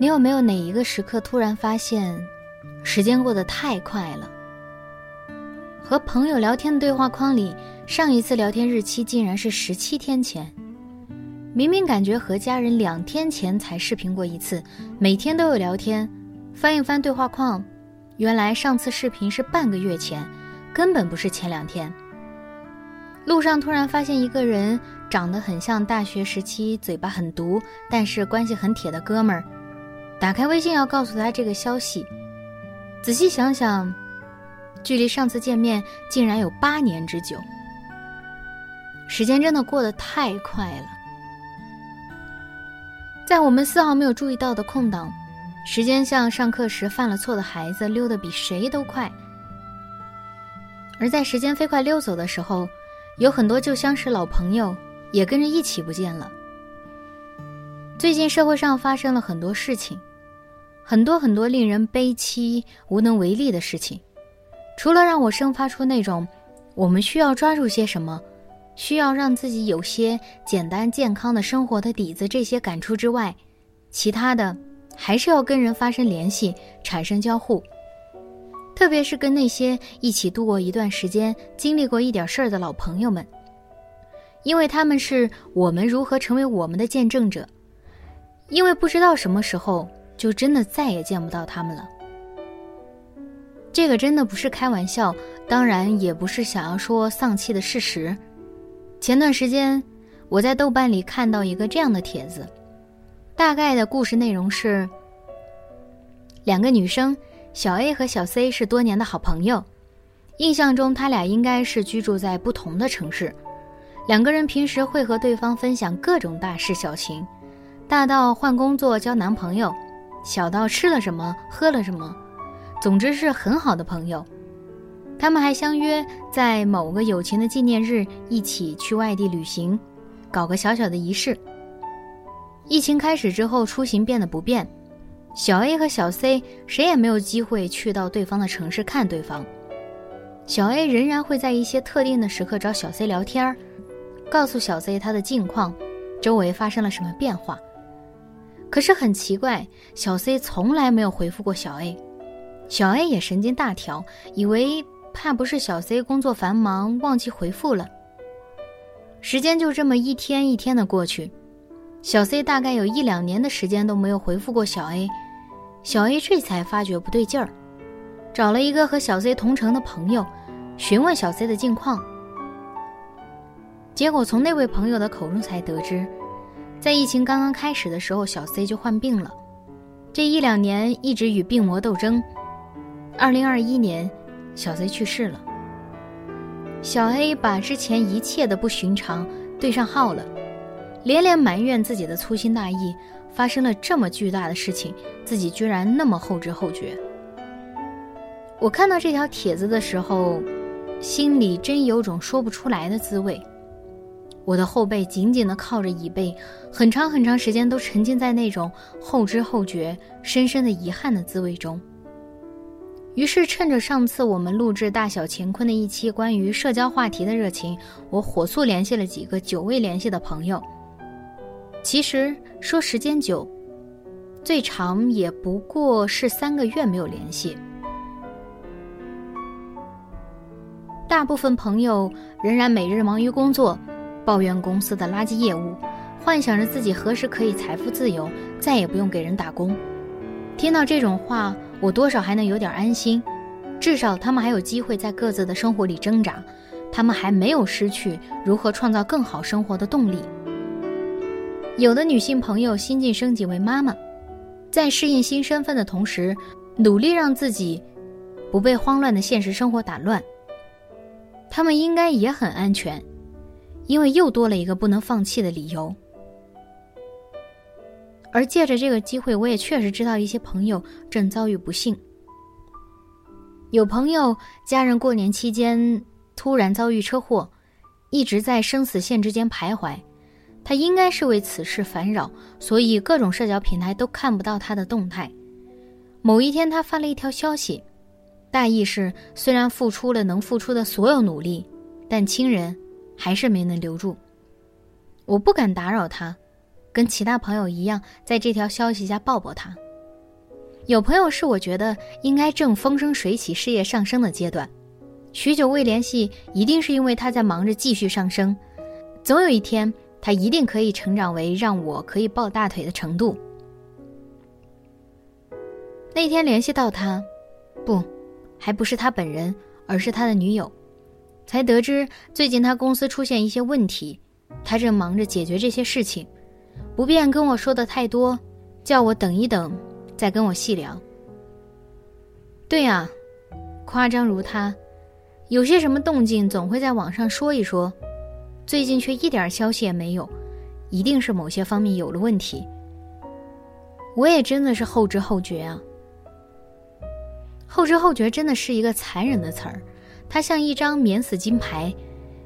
你有没有哪一个时刻突然发现，时间过得太快了？和朋友聊天的对话框里，上一次聊天日期竟然是十七天前。明明感觉和家人两天前才视频过一次，每天都有聊天，翻一翻对话框，原来上次视频是半个月前，根本不是前两天。路上突然发现一个人长得很像大学时期嘴巴很毒，但是关系很铁的哥们儿。打开微信要告诉他这个消息，仔细想想，距离上次见面竟然有八年之久。时间真的过得太快了，在我们丝毫没有注意到的空档，时间像上课时犯了错的孩子溜得比谁都快；而在时间飞快溜走的时候，有很多旧相识老朋友也跟着一起不见了。最近社会上发生了很多事情。很多很多令人悲戚、无能为力的事情，除了让我生发出那种我们需要抓住些什么，需要让自己有些简单健康的生活的底子这些感触之外，其他的还是要跟人发生联系，产生交互。特别是跟那些一起度过一段时间、经历过一点事儿的老朋友们，因为他们是我们如何成为我们的见证者，因为不知道什么时候。就真的再也见不到他们了。这个真的不是开玩笑，当然也不是想要说丧气的事实。前段时间，我在豆瓣里看到一个这样的帖子，大概的故事内容是：两个女生小 A 和小 C 是多年的好朋友，印象中他俩应该是居住在不同的城市，两个人平时会和对方分享各种大事小情，大到换工作、交男朋友。小到吃了什么，喝了什么，总之是很好的朋友。他们还相约在某个友情的纪念日一起去外地旅行，搞个小小的仪式。疫情开始之后，出行变得不便，小 A 和小 C 谁也没有机会去到对方的城市看对方。小 A 仍然会在一些特定的时刻找小 C 聊天儿，告诉小 C 他的近况，周围发生了什么变化。可是很奇怪，小 C 从来没有回复过小 A，小 A 也神经大条，以为怕不是小 C 工作繁忙忘记回复了。时间就这么一天一天的过去，小 C 大概有一两年的时间都没有回复过小 A，小 A 这才发觉不对劲儿，找了一个和小 C 同城的朋友，询问小 C 的近况，结果从那位朋友的口中才得知。在疫情刚刚开始的时候，小 C 就患病了，这一两年一直与病魔斗争。二零二一年，小 C 去世了。小 A 把之前一切的不寻常对上号了，连连埋怨自己的粗心大意，发生了这么巨大的事情，自己居然那么后知后觉。我看到这条帖子的时候，心里真有种说不出来的滋味。我的后背紧紧地靠着椅背，很长很长时间都沉浸在那种后知后觉、深深的遗憾的滋味中。于是，趁着上次我们录制《大小乾坤》的一期关于社交话题的热情，我火速联系了几个久未联系的朋友。其实说时间久，最长也不过是三个月没有联系。大部分朋友仍然每日忙于工作。抱怨公司的垃圾业务，幻想着自己何时可以财富自由，再也不用给人打工。听到这种话，我多少还能有点安心，至少他们还有机会在各自的生活里挣扎，他们还没有失去如何创造更好生活的动力。有的女性朋友新晋升级为妈妈，在适应新身份的同时，努力让自己不被慌乱的现实生活打乱。他们应该也很安全，因为又多了一个不能放弃的理由。而借着这个机会，我也确实知道一些朋友正遭遇不幸。有朋友家人过年期间突然遭遇车祸，一直在生死线之间徘徊。他应该是为此事烦扰，所以各种社交平台都看不到他的动态。某一天，他发了一条消息，大意是：虽然付出了能付出的所有努力，但亲人还是没能留住。我不敢打扰他，跟其他朋友一样，在这条消息下抱抱他。有朋友是我觉得应该正风生水起、事业上升的阶段，许久未联系，一定是因为他在忙着继续上升，总有一天。他一定可以成长为让我可以抱大腿的程度。那天联系到他，不，还不是他本人，而是他的女友，才得知最近他公司出现一些问题，他正忙着解决这些事情，不便跟我说的太多，叫我等一等，再跟我细聊。对呀，夸张如他，有些什么动静总会在网上说一说。最近却一点消息也没有，一定是某些方面有了问题。我也真的是后知后觉啊。后知后觉真的是一个残忍的词儿，它像一张免死金牌，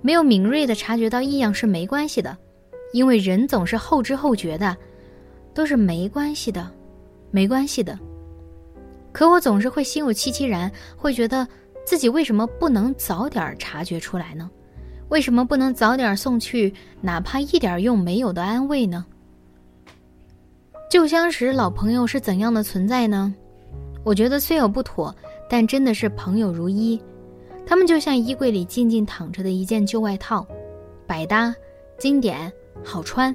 没有敏锐的察觉到异样是没关系的，因为人总是后知后觉的，都是没关系的，没关系的。可我总是会心有戚戚然，会觉得自己为什么不能早点察觉出来呢？为什么不能早点送去哪怕一点用没有的安慰呢？旧相识老朋友是怎样的存在呢？我觉得虽有不妥，但真的是朋友如一。他们就像衣柜里静静躺着的一件旧外套，百搭、经典、好穿。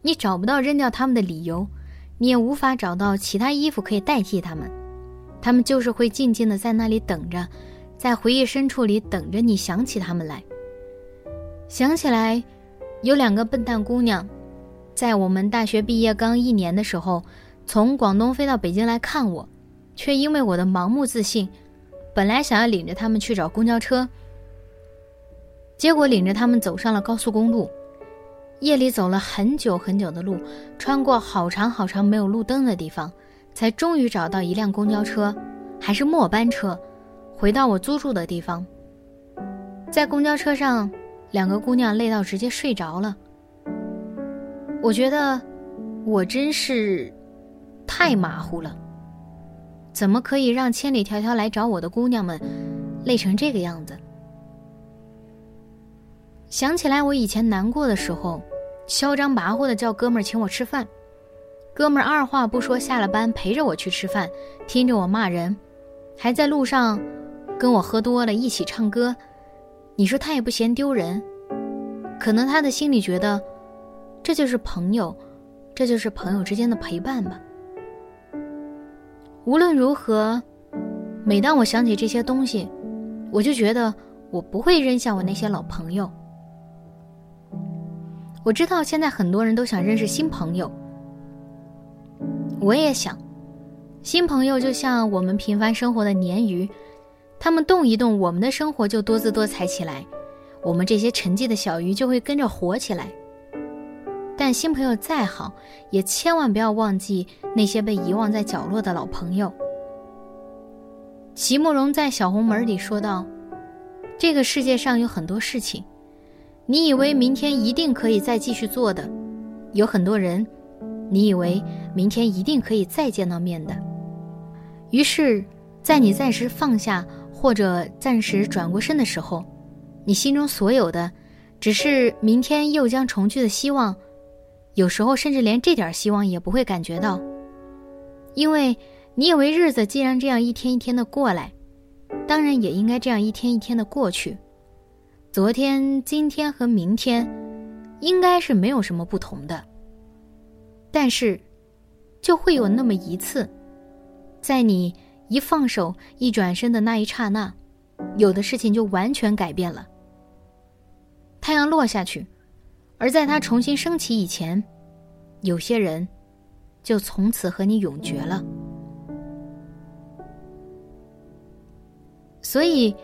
你找不到扔掉他们的理由，你也无法找到其他衣服可以代替他们。他们就是会静静的在那里等着。在回忆深处里等着你想起他们来。想起来，有两个笨蛋姑娘，在我们大学毕业刚一年的时候，从广东飞到北京来看我，却因为我的盲目自信，本来想要领着他们去找公交车，结果领着他们走上了高速公路，夜里走了很久很久的路，穿过好长好长没有路灯的地方，才终于找到一辆公交车，还是末班车。回到我租住的地方，在公交车上，两个姑娘累到直接睡着了。我觉得我真是太马虎了，怎么可以让千里迢迢来找我的姑娘们累成这个样子？想起来我以前难过的时候，嚣张跋扈的叫哥们儿请我吃饭，哥们儿二话不说下了班陪着我去吃饭，听着我骂人，还在路上。跟我喝多了一起唱歌，你说他也不嫌丢人，可能他的心里觉得，这就是朋友，这就是朋友之间的陪伴吧。无论如何，每当我想起这些东西，我就觉得我不会扔下我那些老朋友。我知道现在很多人都想认识新朋友，我也想，新朋友就像我们平凡生活的鲶鱼。他们动一动，我们的生活就多姿多彩起来，我们这些沉寂的小鱼就会跟着活起来。但新朋友再好，也千万不要忘记那些被遗忘在角落的老朋友。席慕容在《小红门》里说道：“这个世界上有很多事情，你以为明天一定可以再继续做的；有很多人，你以为明天一定可以再见到面的。于是，在你暂时放下。”或者暂时转过身的时候，你心中所有的，只是明天又将重聚的希望。有时候甚至连这点希望也不会感觉到，因为你以为日子既然这样一天一天的过来，当然也应该这样一天一天的过去。昨天、今天和明天，应该是没有什么不同的。但是，就会有那么一次，在你。一放手，一转身的那一刹那，有的事情就完全改变了。太阳落下去，而在它重新升起以前，有些人就从此和你永绝了。所以，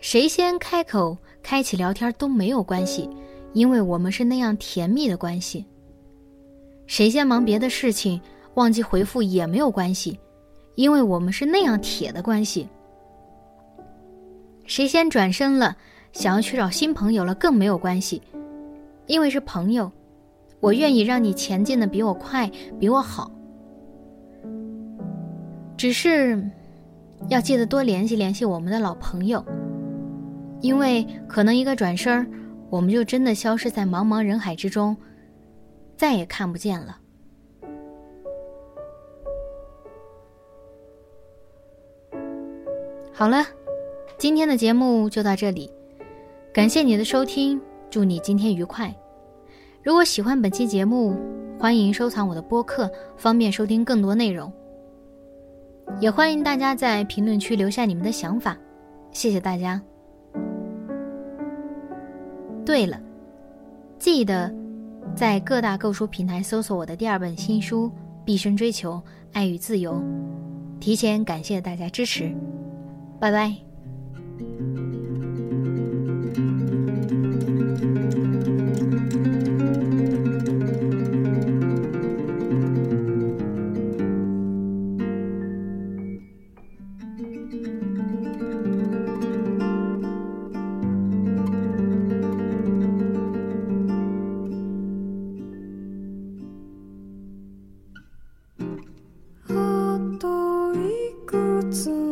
谁先开口开启聊天都没有关系，因为我们是那样甜蜜的关系。谁先忙别的事情忘记回复也没有关系，因为我们是那样铁的关系。谁先转身了，想要去找新朋友了更没有关系，因为是朋友，我愿意让你前进的比我快，比我好。只是。要记得多联系联系我们的老朋友，因为可能一个转身，我们就真的消失在茫茫人海之中，再也看不见了。好了，今天的节目就到这里，感谢你的收听，祝你今天愉快。如果喜欢本期节目，欢迎收藏我的播客，方便收听更多内容。也欢迎大家在评论区留下你们的想法，谢谢大家。对了，记得在各大购书平台搜索我的第二本新书《毕生追求爱与自由》，提前感谢大家支持，拜拜。It's.